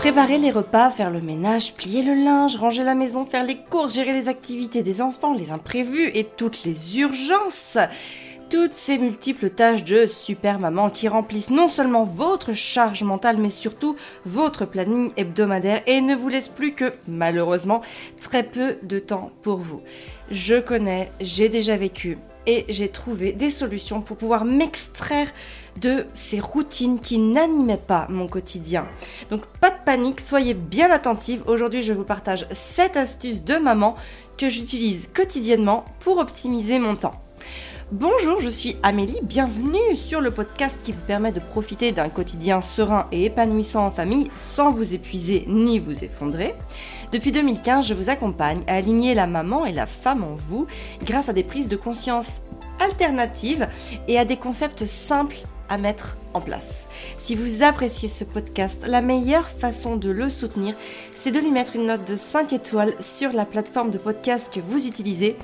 Préparer les repas, faire le ménage, plier le linge, ranger la maison, faire les courses, gérer les activités des enfants, les imprévus et toutes les urgences. Toutes ces multiples tâches de super maman qui remplissent non seulement votre charge mentale mais surtout votre planning hebdomadaire et ne vous laissent plus que, malheureusement, très peu de temps pour vous. Je connais, j'ai déjà vécu et j'ai trouvé des solutions pour pouvoir m'extraire de ces routines qui n'animaient pas mon quotidien. Donc pas de panique, soyez bien attentive. Aujourd'hui, je vous partage 7 astuces de maman que j'utilise quotidiennement pour optimiser mon temps. Bonjour, je suis Amélie, bienvenue sur le podcast qui vous permet de profiter d'un quotidien serein et épanouissant en famille sans vous épuiser ni vous effondrer. Depuis 2015, je vous accompagne à aligner la maman et la femme en vous grâce à des prises de conscience alternatives et à des concepts simples mettre en place. Si vous appréciez ce podcast, la meilleure façon de le soutenir, c'est de lui mettre une note de 5 étoiles sur la plateforme de podcast que vous utilisez.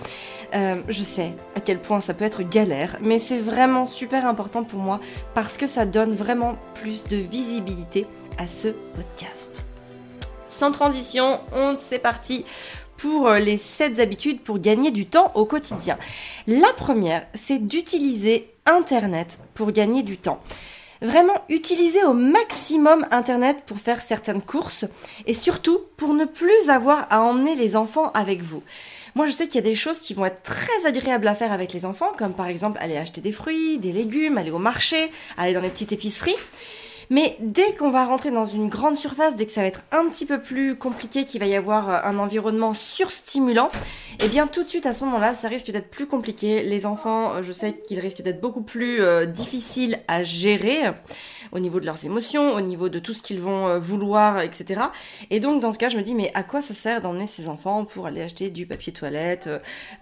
Euh, je sais à quel point ça peut être galère, mais c'est vraiment super important pour moi parce que ça donne vraiment plus de visibilité à ce podcast. Sans transition, on c'est parti pour euh, les 7 habitudes pour gagner du temps au quotidien. La première, c'est d'utiliser Internet pour gagner du temps. Vraiment utiliser au maximum Internet pour faire certaines courses et surtout pour ne plus avoir à emmener les enfants avec vous. Moi, je sais qu'il y a des choses qui vont être très agréables à faire avec les enfants, comme par exemple aller acheter des fruits, des légumes, aller au marché, aller dans les petites épiceries. Mais dès qu'on va rentrer dans une grande surface, dès que ça va être un petit peu plus compliqué, qu'il va y avoir euh, un environnement surstimulant, eh bien tout de suite à ce moment-là, ça risque d'être plus compliqué. Les enfants, euh, je sais qu'ils risquent d'être beaucoup plus euh, difficiles à gérer au niveau de leurs émotions, au niveau de tout ce qu'ils vont vouloir, etc. Et donc dans ce cas, je me dis mais à quoi ça sert d'emmener ces enfants pour aller acheter du papier toilette,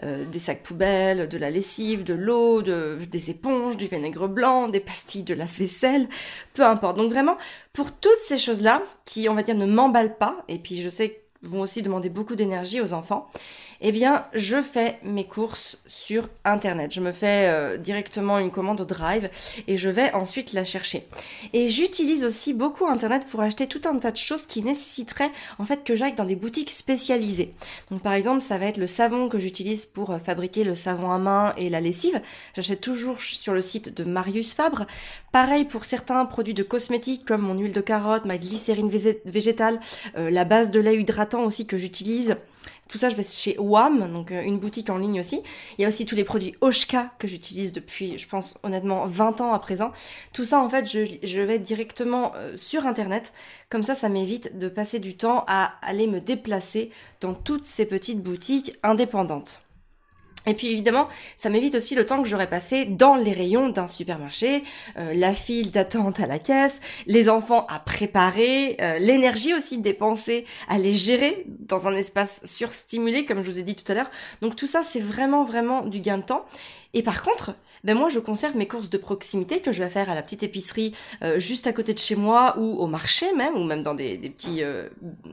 des sacs poubelles, de la lessive, de l'eau, de, des éponges, du vinaigre blanc, des pastilles de la vaisselle, peu importe. Donc vraiment, pour toutes ces choses-là, qui on va dire ne m'emballent pas, et puis je sais vont aussi demander beaucoup d'énergie aux enfants, eh bien, je fais mes courses sur Internet. Je me fais euh, directement une commande au Drive et je vais ensuite la chercher. Et j'utilise aussi beaucoup Internet pour acheter tout un tas de choses qui nécessiteraient en fait que j'aille dans des boutiques spécialisées. Donc par exemple, ça va être le savon que j'utilise pour euh, fabriquer le savon à main et la lessive. J'achète toujours sur le site de Marius Fabre. Pareil pour certains produits de cosmétiques comme mon huile de carotte, ma glycérine végétale, euh, la base de lait hydratant aussi que j'utilise. Tout ça, je vais chez WAM, donc euh, une boutique en ligne aussi. Il y a aussi tous les produits Oshka que j'utilise depuis, je pense honnêtement, 20 ans à présent. Tout ça, en fait, je, vais directement euh, sur Internet. Comme ça, ça m'évite de passer du temps à aller me déplacer dans toutes ces petites boutiques indépendantes. Et puis évidemment, ça m'évite aussi le temps que j'aurais passé dans les rayons d'un supermarché, euh, la file d'attente à la caisse, les enfants à préparer, euh, l'énergie aussi dépensée à les gérer dans un espace surstimulé, comme je vous ai dit tout à l'heure. Donc tout ça, c'est vraiment vraiment du gain de temps. Et par contre, ben moi je conserve mes courses de proximité que je vais faire à la petite épicerie euh, juste à côté de chez moi ou au marché même, ou même dans des, des petits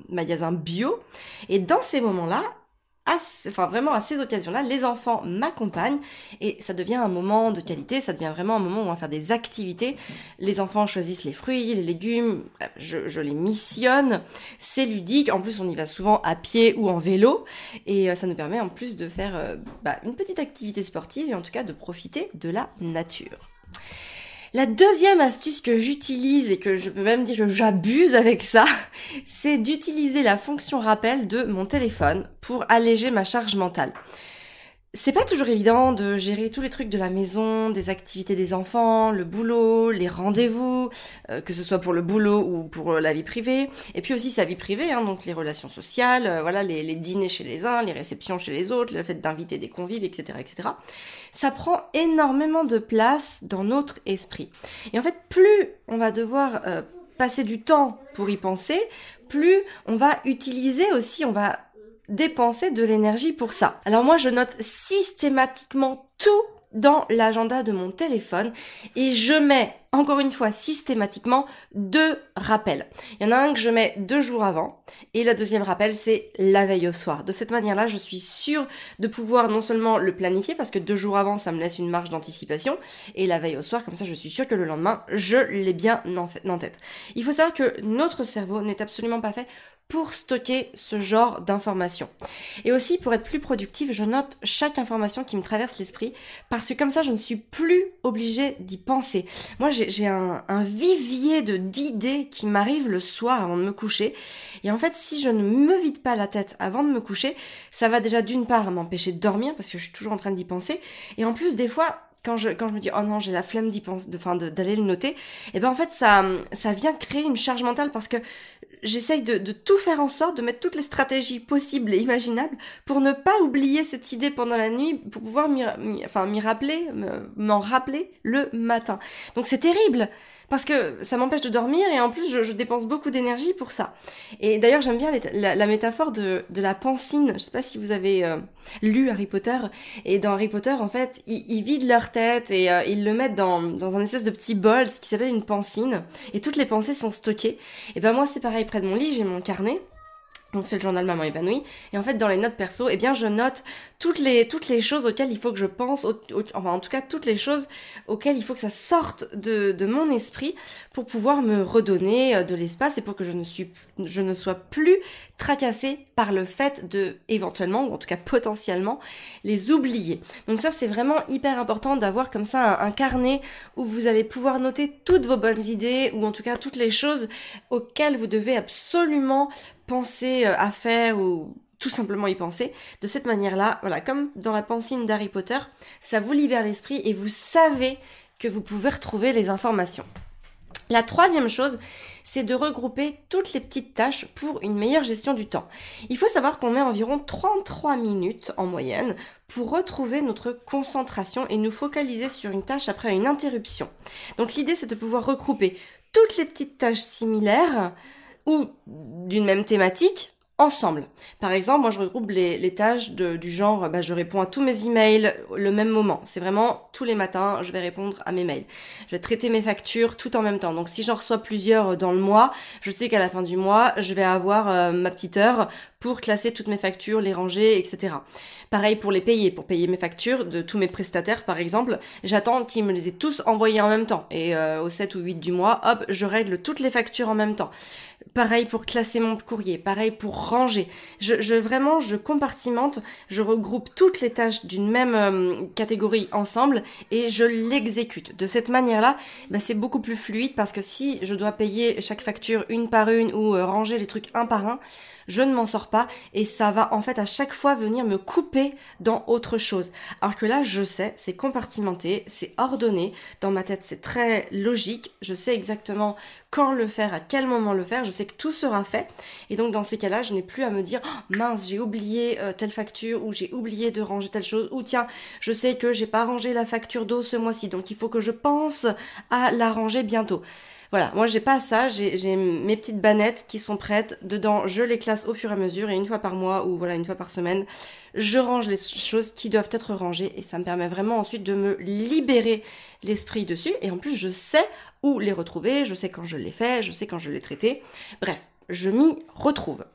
magasins bio. Et dans ces moments-là, enfin vraiment à ces occasions-là, les enfants m'accompagnent et ça devient un moment de qualité, ça devient vraiment un moment où on va faire des activités. Les enfants choisissent les fruits, les légumes, je, les missionne, c'est ludique. En plus, on y va souvent à pied ou en vélo et euh, ça nous permet en plus de faire euh, bah, une petite activité sportive et en tout cas de profiter de la nature. La deuxième astuce que j'utilise et que je peux même dire que j'abuse avec ça, c'est d'utiliser la fonction rappel de mon téléphone pour alléger ma charge mentale. C'est pas toujours évident de gérer tous les trucs de la maison, des activités des enfants, le boulot, les rendez-vous, euh, que ce soit pour le boulot ou pour la vie privée, et puis aussi sa vie privée, hein, donc les relations sociales, euh, voilà, les, dîners chez les uns, les réceptions chez les autres, le fait d'inviter des convives, etc., etc. Ça prend énormément de place dans notre esprit. Et en fait, plus on va devoir euh, passer du temps pour y penser, plus on va utiliser aussi, on va dépenser de l'énergie pour ça. Alors moi, je note systématiquement tout dans l'agenda de mon téléphone et je mets encore une fois systématiquement deux rappels. Il y en a un que je mets deux jours avant et le deuxième rappel c'est la veille au soir. De cette manière-là, je suis sûre de pouvoir non seulement le planifier parce que deux jours avant ça me laisse une marge d'anticipation et la veille au soir comme ça je suis sûre que le lendemain je l'ai bien en tête. Il faut savoir que notre cerveau n'est absolument pas fait pour stocker ce genre d'informations. Et aussi, pour être plus productive, je note chaque information qui me traverse l'esprit, parce que comme ça, je ne suis plus obligée d'y penser. Moi, j'ai un, vivier d'idées qui m'arrivent le soir avant de me coucher. Et en fait, si je ne me vide pas la tête avant de me coucher, ça va déjà d'une part m'empêcher de dormir, parce que je suis toujours en train d'y penser. Et en plus, des fois, quand je, quand je me dis oh non j'ai la flemme d'y penser, de, d'aller le noter, et eh ben en fait ça, ça vient créer une charge mentale parce que j'essaye de, de, tout faire en sorte de mettre toutes les stratégies possibles et imaginables pour ne pas oublier cette idée pendant la nuit, pour pouvoir m'y, enfin m'y rappeler, m'en rappeler le matin. Donc c'est terrible parce que ça m'empêche de dormir et en plus je, dépense beaucoup d'énergie pour ça. Et d'ailleurs j'aime bien la, métaphore de, la pancine. Je sais pas si vous avez euh, lu Harry Potter et dans Harry Potter en fait ils, vident leur tête et euh, ils le mettent dans, dans un espèce de petit bol, ce qui s'appelle une pancine et toutes les pensées sont stockées. Et ben moi c'est pareil près de mon lit j'ai mon carnet donc c'est le journal Maman épanouie. Et en fait, dans les notes perso, eh bien, je note toutes les toutes les choses auxquelles il faut que je pense, enfin en tout cas toutes les choses auxquelles il faut que ça sorte de, de mon esprit pour pouvoir me redonner euh, de l'espace et pour que je ne suis je ne sois plus tracassée par le fait de éventuellement ou en tout cas potentiellement les oublier. Donc ça c'est vraiment hyper important d'avoir comme ça un, un carnet où vous allez pouvoir noter toutes vos bonnes idées ou en tout cas toutes les choses auxquelles vous devez absolument penser euh, à faire ou tout simplement y penser. De cette manière-là, voilà, comme dans la pensine d'Harry Potter, ça vous libère l'esprit et vous savez que vous pouvez retrouver les informations. La troisième chose, c'est de regrouper toutes les petites tâches pour une meilleure gestion du temps. Il faut savoir qu'on met environ 33 minutes en moyenne pour retrouver notre concentration et nous focaliser sur une tâche après une interruption. Donc l'idée c'est de pouvoir regrouper toutes les petites tâches similaires ou d'une même thématique ensemble. Par exemple, moi je regroupe les, tâches du genre, bah, je réponds à tous mes emails le même moment. C'est vraiment tous les matins, je vais répondre à mes mails. Je vais traiter mes factures tout en même temps. Donc si j'en reçois plusieurs dans le mois, je sais qu'à la fin du mois, je vais avoir euh, ma petite heure pour classer toutes mes factures, les ranger, etc. Pareil pour les payer, pour payer mes factures de tous mes prestataires par exemple, j'attends qu'ils me les aient tous envoyés en même temps. Et euh, au 7 ou 8 du mois, hop, je règle toutes les factures en même temps. Pareil pour classer mon courrier, pareil pour ranger. Je, vraiment, je compartimente, je regroupe toutes les tâches d'une même euh, catégorie ensemble et je l'exécute. De cette manière-là, bah, c'est beaucoup plus fluide parce que si je dois payer chaque facture une par une ou euh, ranger les trucs un par un, je ne m'en sors pas et ça va en fait à chaque fois venir me couper dans autre chose. Alors que là, je sais, c'est compartimenté, c'est ordonné, dans ma tête c'est très logique, je sais exactement quand le faire, à quel moment le faire, je sais que tout sera fait et donc dans ces cas-là, je n'ai plus à me dire oh, mince, j'ai oublié euh, telle facture ou j'ai oublié de ranger telle chose ou tiens, je sais que j'ai pas rangé la facture d'eau ce mois-ci donc il faut que je pense à la ranger bientôt. Voilà, moi j'ai pas ça, j'ai mes petites bannettes qui sont prêtes. Dedans, je les classe au fur et à mesure et une fois par mois ou voilà une fois par semaine, je range les choses qui doivent être rangées et ça me permet vraiment ensuite de me libérer l'esprit dessus et en plus je sais où les retrouver, je sais quand je les fais, je sais quand je les traité. Bref, je m'y retrouve.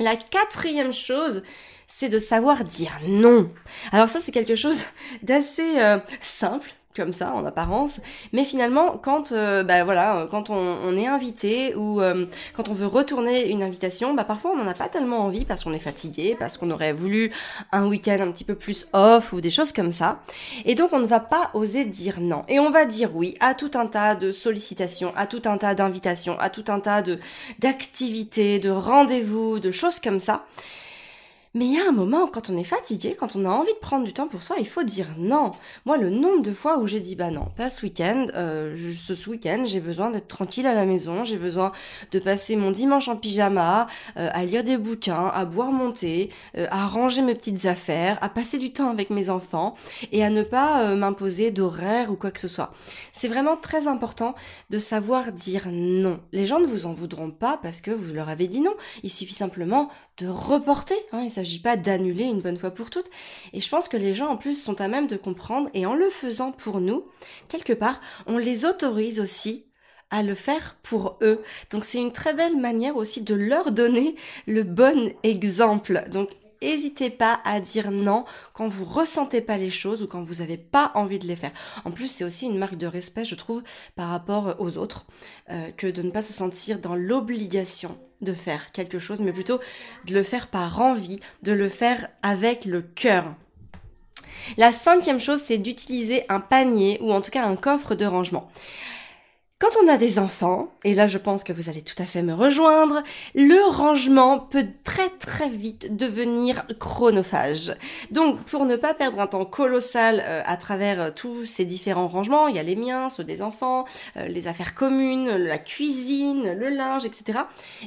La quatrième chose, c'est de savoir dire non. Alors ça, c'est quelque chose d'assez euh, simple comme ça en apparence. Mais finalement quand euh, bah voilà quand on, est invité ou euh, quand on veut retourner une invitation bah parfois on n'en a pas tellement envie parce qu'on est fatigué parce qu'on aurait voulu un week-end un petit peu plus off ou des choses comme ça. Et donc on ne va pas oser dire non. Et on va dire oui à tout un tas de sollicitations à tout un tas d'invitations à tout un tas de d'activités de rendez-vous de choses comme ça mais il y a un moment, quand on est fatigué, quand on a envie de prendre du temps pour soi, il faut dire non. Moi, le nombre de fois où j'ai dit bah non, pas ce week-end, euh, ce week-end, j'ai besoin d'être tranquille à la maison, j'ai besoin de passer mon dimanche en pyjama, euh, à lire des bouquins, à boire mon thé, euh, à ranger mes petites affaires, à passer du temps avec mes enfants et à ne pas m'imposer d'horaire ou quoi que ce soit. C'est vraiment très important de savoir dire non. Les gens ne vous en voudront pas parce que vous leur avez dit non. Il suffit simplement de reporter. Hein, s'agit pas d'annuler une bonne fois pour toutes. Et je pense que les gens en plus sont à même de comprendre et en le faisant pour nous, quelque part, on les autorise aussi à le faire pour eux. Donc c'est une très belle manière aussi de leur donner le bon exemple. Donc N'hésitez pas à dire non quand vous ressentez pas les choses ou quand vous n'avez pas envie de les faire. En plus, c'est aussi une marque de respect, je trouve, par rapport aux autres, euh, que de ne pas se sentir dans l'obligation de faire quelque chose, mais plutôt de le faire par envie, de le faire avec le cœur. La cinquième chose, c'est d'utiliser un panier ou en tout cas un coffre de rangement. Quand on a des enfants, et là je pense que vous allez tout à fait me rejoindre, le rangement peut très très vite devenir chronophage. Donc pour ne pas perdre un temps colossal euh, à travers euh, tous ces différents rangements, il y a les miens, ceux des enfants, euh, les affaires communes, la cuisine, le linge, etc.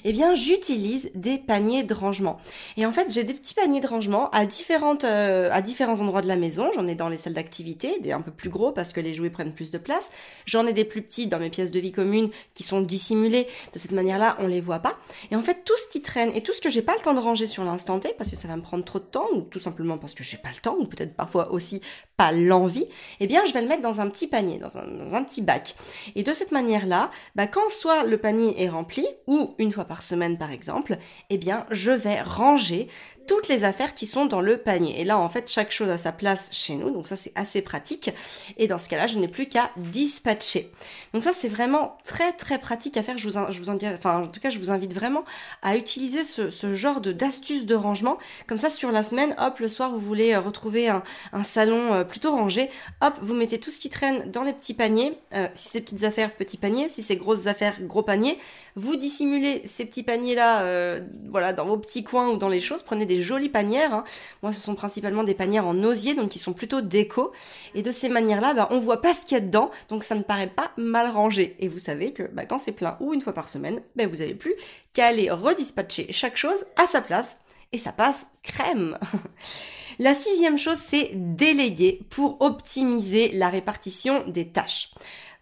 Eh bien j'utilise des paniers de rangement. Et en fait j'ai des petits paniers de rangement à à différents endroits de la maison. J'en ai dans les salles d'activité, des un peu plus gros parce que les jouets prennent plus de place. J'en ai des plus petits dans mes pièces de vie commune qui sont dissimulées. De cette manière-là, on les voit pas. Et en fait, tout ce qui traîne et tout ce que j'ai pas le temps de ranger sur l'instant T parce que ça va me prendre trop de temps ou tout simplement parce que j'ai pas le temps ou peut-être parfois aussi pas l'envie, eh bien, je vais le mettre dans un petit panier, dans un, petit bac. Et de cette manière-là, bah, quand soit le panier est rempli ou une fois par semaine par exemple, eh bien, je vais ranger toutes les affaires qui sont dans le panier. Et là, en fait, chaque chose a sa place chez nous, donc ça c'est assez pratique. Et dans ce cas-là, je n'ai plus qu'à dispatcher. Donc ça c'est vraiment très très pratique à faire. Je vous, je vous en, enfin, en tout cas, je vous invite vraiment à utiliser ce, genre de d'astuces de rangement. Comme ça, sur la semaine, hop, le soir, vous voulez euh, retrouver un, un salon euh, plutôt rangé, hop, vous mettez tout ce qui traîne dans les petits paniers. Euh, si c'est petites affaires, petits paniers. Si c'est grosses affaires, gros paniers. Vous dissimulez ces petits paniers-là, euh, voilà, dans vos petits coins ou dans les choses. Prenez des jolies panières. Hein. Moi, ce sont principalement des panières en osier, donc qui sont plutôt déco. Et de ces manières-là, bah, on voit pas ce qu'il y a dedans, donc ça ne paraît pas mal rangé. Et vous savez que bah, quand c'est plein ou une fois par semaine, bah, vous avez plus qu'à aller redispatcher chaque chose à sa place. Et ça passe crème. La sixième chose, c'est déléguer pour optimiser la répartition des tâches.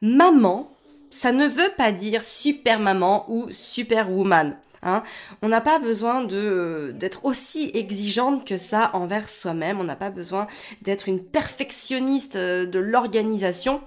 Maman ça ne veut pas dire super maman ou super woman. Hein. On n'a pas besoin de d'être aussi exigeante que ça envers soi-même. On n'a pas besoin d'être une perfectionniste euh, de l'organisation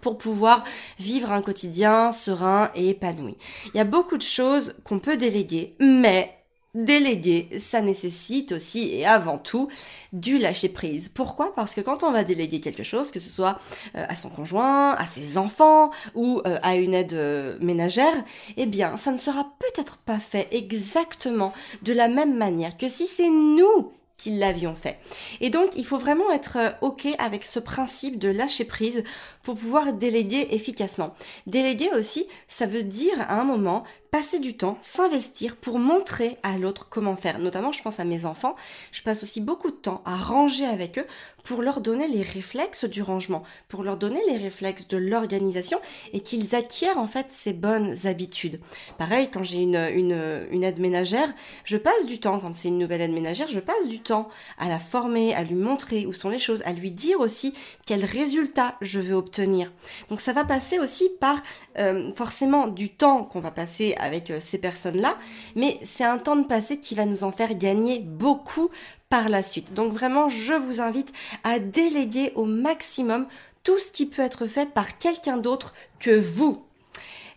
pour pouvoir vivre un quotidien serein et épanoui. Il y a beaucoup de choses qu'on peut déléguer, mais Déléguer, ça nécessite aussi et avant tout du lâcher prise. Pourquoi? Parce que quand on va déléguer quelque chose, que ce soit euh, à son conjoint, à ses enfants ou euh, à une aide euh, ménagère, eh bien, ça ne sera peut-être pas fait exactement de la même manière que si c'est nous qui l'avions fait. Et donc, il faut vraiment être OK avec ce principe de lâcher prise pour pouvoir déléguer efficacement. Déléguer aussi, ça veut dire à un moment passer du temps, s'investir pour montrer à l'autre comment faire. Notamment, je pense à mes enfants, je passe aussi beaucoup de temps à ranger avec eux pour leur donner les réflexes du rangement, pour leur donner les réflexes de l'organisation et qu'ils acquièrent en fait ces bonnes habitudes. Pareil, quand j'ai une, aide ménagère, je passe du temps, quand c'est une nouvelle aide ménagère, je passe du temps à la former, à lui montrer où sont les choses, à lui dire aussi quels résultats je veux obtenir. Donc ça va passer aussi par euh, forcément du temps qu'on va passer avec euh, ces personnes-là, mais c'est un temps de passé qui va nous en faire gagner beaucoup par la suite. Donc vraiment, je vous invite à déléguer au maximum tout ce qui peut être fait par quelqu'un d'autre que vous.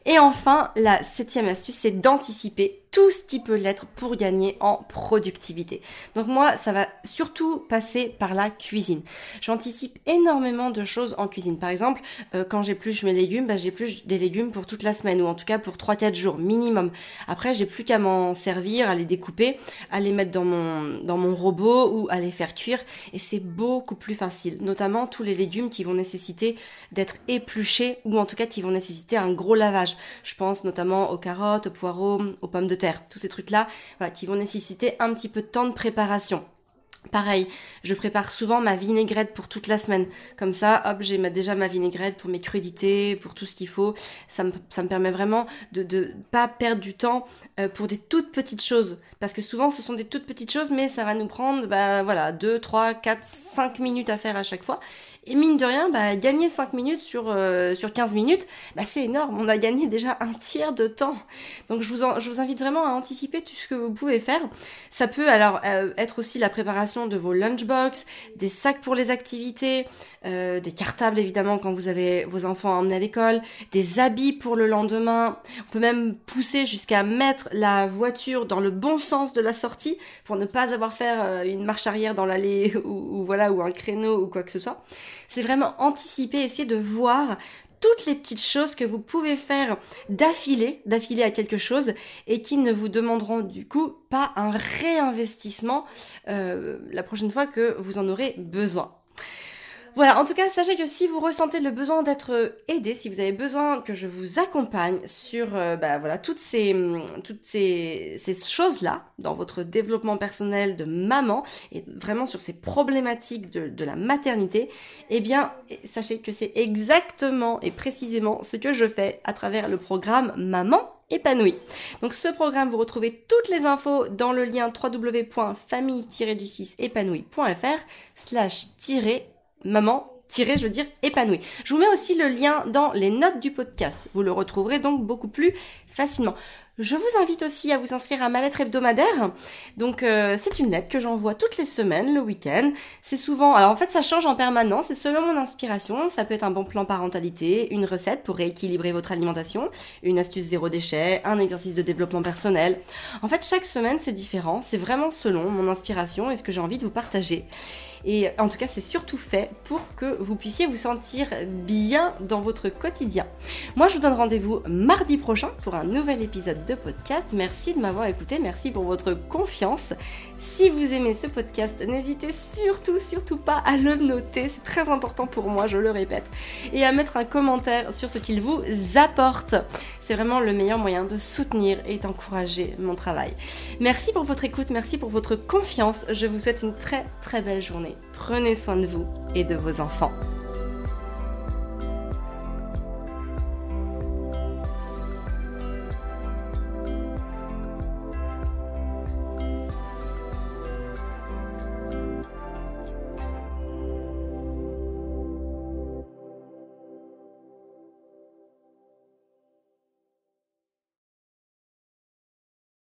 Et enfin, la septième astuce, c'est d'anticiper tout ce qui peut l'être pour gagner en productivité. Donc moi, ça va surtout passer par la cuisine. J'anticipe énormément de choses en cuisine. Par exemple, euh, quand j'épluche mes légumes, bah, j'épluche des légumes pour toute la semaine ou en tout cas pour 3-4 jours minimum. Après, j'ai plus qu'à m'en servir, à les découper, à les mettre dans mon, dans mon robot ou à les faire cuire et c'est beaucoup plus facile. Notamment tous les légumes qui vont nécessiter d'être épluchés ou en tout cas qui vont nécessiter un gros lavage. Je pense notamment aux carottes, aux poireaux, aux pommes de terre tous ces trucs-là, qui vont nécessiter un petit peu de temps de préparation. Pareil, je prépare souvent ma vinaigrette pour toute la semaine. Comme ça, hop, j'ai déjà ma vinaigrette pour mes crudités, pour tout ce qu'il faut. Ça me, permet vraiment de ne pas perdre du temps euh, pour des toutes petites choses. Parce que souvent, ce sont des toutes petites choses, mais ça va nous prendre, bah, voilà, 2, 3, 4, 5 minutes à faire à chaque fois. Et mine de rien, bah, gagner 5 minutes sur, euh, sur 15 minutes, bah, c'est énorme. On a gagné déjà un tiers de temps. Donc je vous, je vous invite vraiment à anticiper tout ce que vous pouvez faire. Ça peut alors euh, être aussi la préparation de vos lunchbox, des sacs pour les activités, euh, des cartables évidemment quand vous avez vos enfants à emmener à l'école, des habits pour le lendemain. On peut même pousser jusqu'à mettre la voiture dans le bon sens de la sortie pour ne pas avoir faire euh, une marche arrière dans l'allée ou, voilà ou un créneau ou quoi que ce soit. C'est vraiment anticiper, essayer de voir toutes les petites choses que vous pouvez faire d'affilée, d'affilée à quelque chose et qui ne vous demanderont du coup pas un réinvestissement euh, la prochaine fois que vous en aurez besoin. Voilà, en tout cas, sachez que si vous ressentez le besoin d'être aidé, si vous avez besoin que je vous accompagne sur euh, bah, voilà, toutes ces, hum, toutes ces, ces choses-là dans votre développement personnel de maman et vraiment sur ces problématiques de, de la maternité, eh bien, sachez que c'est exactement et précisément ce que je fais à travers le programme Maman épanouie. Donc ce programme, vous retrouvez toutes les infos dans le lien www.famille-du6épanouie.fr slash maman tiré, je veux dire, épanouie. Je vous mets aussi le lien dans les notes du podcast. Vous le retrouverez donc beaucoup plus facilement. Je vous invite aussi à vous inscrire à ma lettre hebdomadaire. Donc euh, c'est une lettre que j'envoie toutes les semaines, le week-end. C'est souvent, alors en fait ça change en permanence, c'est selon mon inspiration. Ça peut être un bon plan parentalité, une recette pour rééquilibrer votre alimentation, une astuce zéro déchet, un exercice de développement personnel. En fait chaque semaine c'est différent, c'est vraiment selon mon inspiration et ce que j'ai envie de vous partager. Et en tout cas, c'est surtout fait pour que vous puissiez vous sentir bien dans votre quotidien. Moi, je vous donne rendez-vous mardi prochain pour un nouvel épisode de podcast. Merci de m'avoir écouté, merci pour votre confiance. Si vous aimez ce podcast, n'hésitez surtout, surtout pas à le noter, c'est très important pour moi, je le répète, et à mettre un commentaire sur ce qu'il vous apporte. C'est vraiment le meilleur moyen de soutenir et d'encourager mon travail. Merci pour votre écoute, merci pour votre confiance. Je vous souhaite une très très belle journée. Prenez soin de vous et de vos enfants.